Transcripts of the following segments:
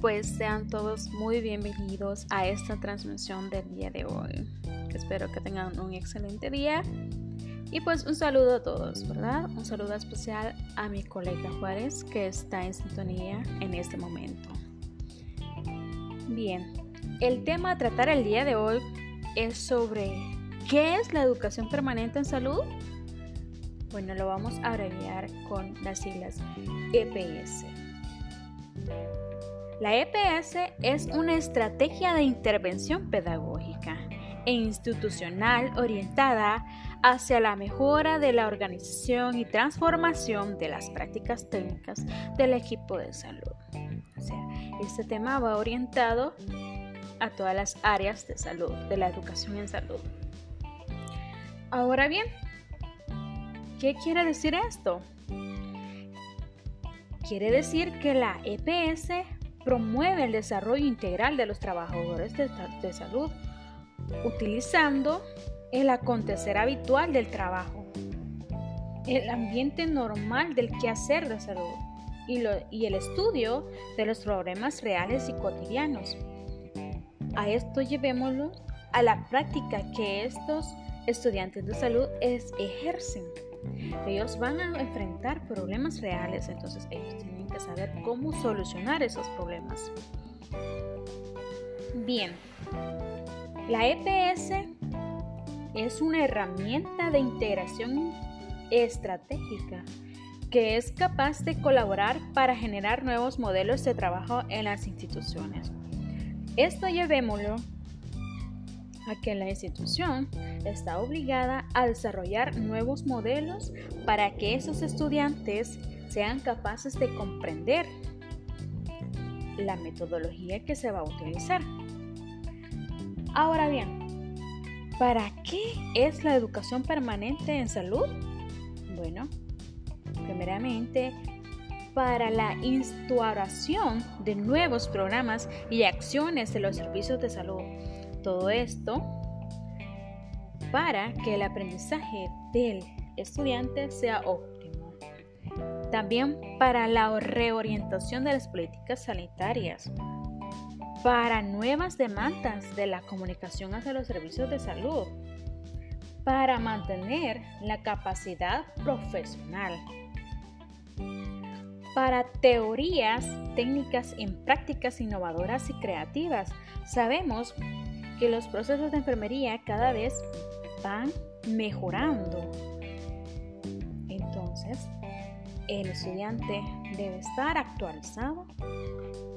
Pues sean todos muy bienvenidos a esta transmisión del día de hoy. Espero que tengan un excelente día. Y pues un saludo a todos, ¿verdad? Un saludo especial a mi colega Juárez que está en sintonía en este momento. Bien, el tema a tratar el día de hoy es sobre ¿qué es la educación permanente en salud? Bueno, lo vamos a abreviar con las siglas EPS. La EPS es una estrategia de intervención pedagógica e institucional orientada hacia la mejora de la organización y transformación de las prácticas técnicas del equipo de salud. O sea, este tema va orientado a todas las áreas de salud, de la educación en salud. Ahora bien, ¿qué quiere decir esto? Quiere decir que la EPS promueve el desarrollo integral de los trabajadores de, salud, utilizando el acontecer habitual del trabajo, el ambiente normal del quehacer de salud y, y el estudio de los problemas reales y cotidianos. A esto llevémoslo a la práctica que estos estudiantes de salud ejercen. Ellos van a enfrentar problemas reales, entonces ellos tienen que saber cómo solucionar esos problemas. Bien, la EPS es una herramienta de integración estratégica que es capaz de colaborar para generar nuevos modelos de trabajo en las instituciones. Esto llevémoslo a que la institución está obligada a desarrollar nuevos modelos para que esos estudiantes sean capaces de comprender la metodología que se va a utilizar. Ahora bien, ¿para qué es la educación permanente en salud? Bueno, primeramente, para la instauración de nuevos programas y acciones de los servicios de salud. Todo esto para que el aprendizaje del estudiante sea óptimo. También para la reorientación de las políticas sanitarias para nuevas demandas de la comunicación hacia los servicios de salud, para mantener la capacidad profesional, para teorías, técnicas en prácticas innovadoras y creativas. Sabemos que los procesos de enfermería cada vez van mejorando. Entonces, el estudiante debe estar actualizado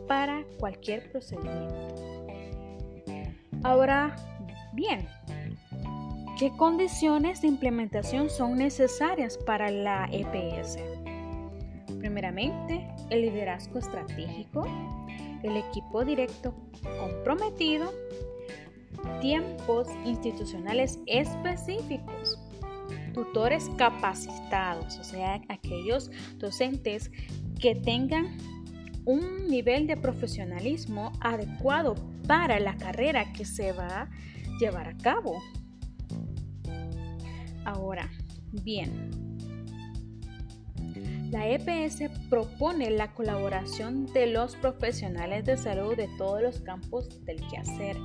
para cualquier procedimiento. Ahora bien, ¿qué condiciones de implementación son necesarias para la EPS? Primeramente, el liderazgo estratégico, el equipo directo comprometido, tiempos institucionales específicos, tutores capacitados, o sea, aquellos docentes que tengan un nivel de profesionalismo adecuado para la carrera que se va a llevar a cabo. Ahora, bien, la EPS propone la colaboración de los profesionales de salud de todos los campos del quehacer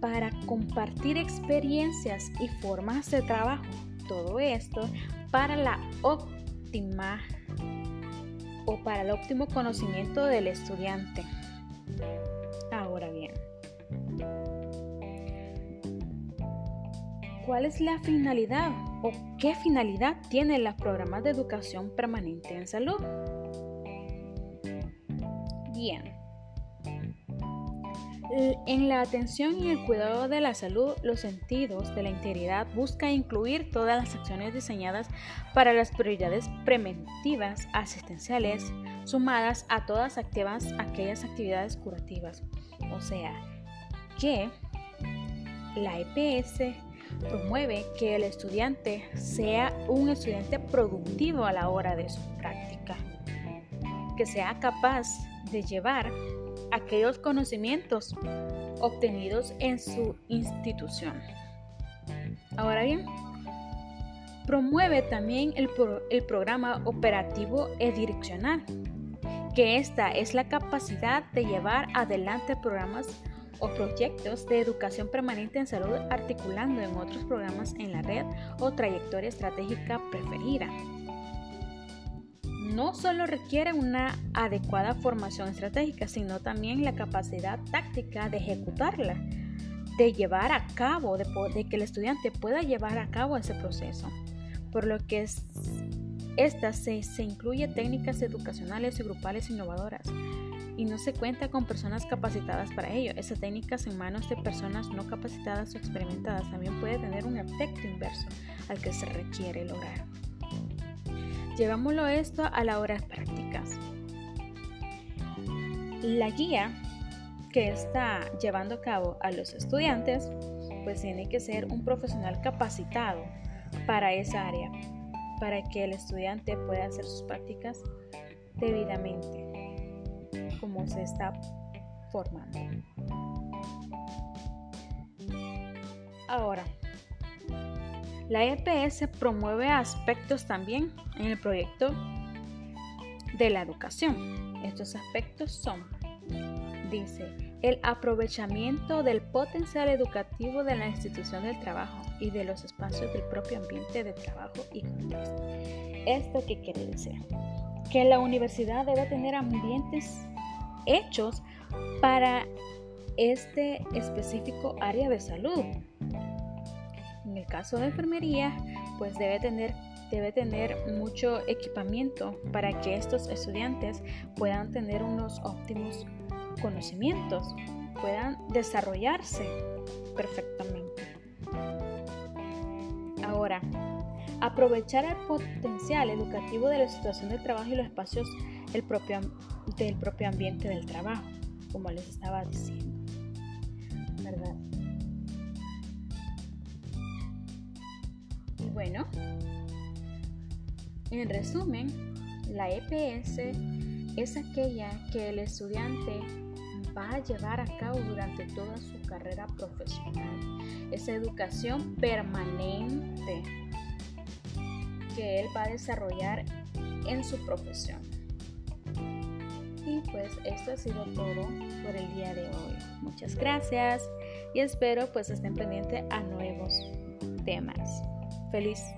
para compartir experiencias y formas de trabajo. Todo esto para la óptima o para el óptimo conocimiento del estudiante. Ahora bien, ¿cuál es la finalidad o qué finalidad tienen los programas de educación permanente en salud? Bien, en la atención y el cuidado de la salud, los sentidos de la integridad busca incluir todas las acciones diseñadas para las prioridades preventivas asistenciales, sumadas a todas activas, aquellas actividades curativas. O sea, que la EPS promueve que el estudiante sea un estudiante productivo a la hora de su práctica, que sea capaz de llevar aquellos conocimientos obtenidos en su institución. Ahora bien, promueve también el, programa operativo e direccional, que esta es la capacidad de llevar adelante programas o proyectos de educación permanente en salud articulando en otros programas en la red o trayectoria estratégica preferida. No solo requiere una adecuada formación estratégica, sino también la capacidad táctica de ejecutarla, de llevar a cabo, de, que el estudiante pueda llevar a cabo ese proceso. Por lo que esta se, se incluye técnicas educacionales y grupales innovadoras y no se cuenta con personas capacitadas para ello. Esas técnicas en manos de personas no capacitadas o experimentadas también puede tener un efecto inverso al que se requiere lograr. Llevámoslo esto a la hora de prácticas. La guía que está llevando a cabo a los estudiantes pues tiene que ser un profesional capacitado para esa área, para que el estudiante pueda hacer sus prácticas debidamente como se está formando. Ahora, la EPS promueve aspectos también en el proyecto de la educación. Estos aspectos son, dice, el aprovechamiento del potencial educativo de la institución del trabajo y de los espacios del propio ambiente de trabajo y contexto. ¿Esto qué quiere decir? Que la universidad debe tener ambientes hechos para este específico área de salud. El caso de enfermería, pues debe tener, debe tener mucho equipamiento para que estos estudiantes puedan tener unos óptimos conocimientos, puedan desarrollarse perfectamente. Ahora, aprovechar el potencial educativo de la situación de trabajo y los espacios el propio, del propio ambiente del trabajo, como les estaba diciendo. ¿Verdad? Bueno, en resumen, la EPS es aquella que el estudiante va a llevar a cabo durante toda su carrera profesional. Esa educación permanente que él va a desarrollar en su profesión. Y pues esto ha sido todo por el día de hoy. Muchas gracias y espero pues estén pendientes a nuevos temas. Feliz.